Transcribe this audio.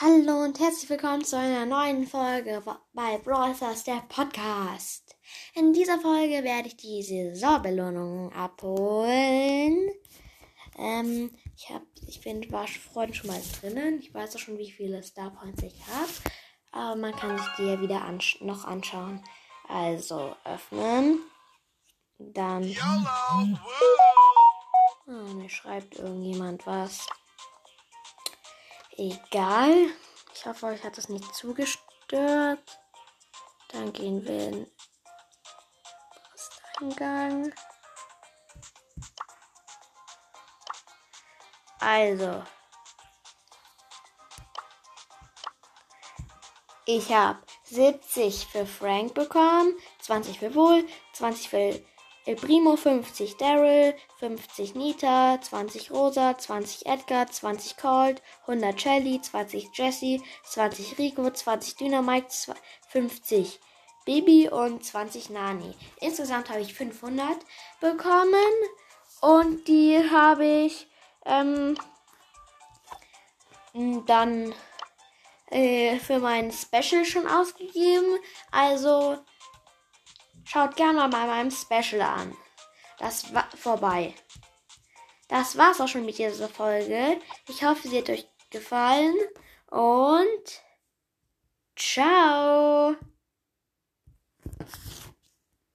Hallo und herzlich willkommen zu einer neuen Folge bei Brawl Stars, der Podcast. In dieser Folge werde ich die Saisonbelohnungen abholen. Ähm, ich, hab, ich bin, war vorhin schon mal drinnen. Ich weiß auch schon, wie viele Star Points ich habe. Aber man kann sich die ja wieder ansch noch anschauen. Also öffnen. Dann. Oh, mir schreibt irgendjemand was. Egal. Ich hoffe, euch hat das nicht zugestört. Dann gehen wir in Posteingang. Also. Ich habe 70 für Frank bekommen, 20 für Wohl, 20 für El Primo 50 Daryl, 50 Nita, 20 Rosa, 20 Edgar, 20 Colt, 100 Shelly, 20 Jesse, 20 Rico, 20 Dynamite, 50 Baby und 20 Nani. Insgesamt habe ich 500 bekommen und die habe ich ähm, dann äh, für mein Special schon ausgegeben. Also Schaut gerne mal meinem Special an. Das war vorbei. Das war's auch schon mit dieser Folge. Ich hoffe, sie hat euch gefallen und ciao.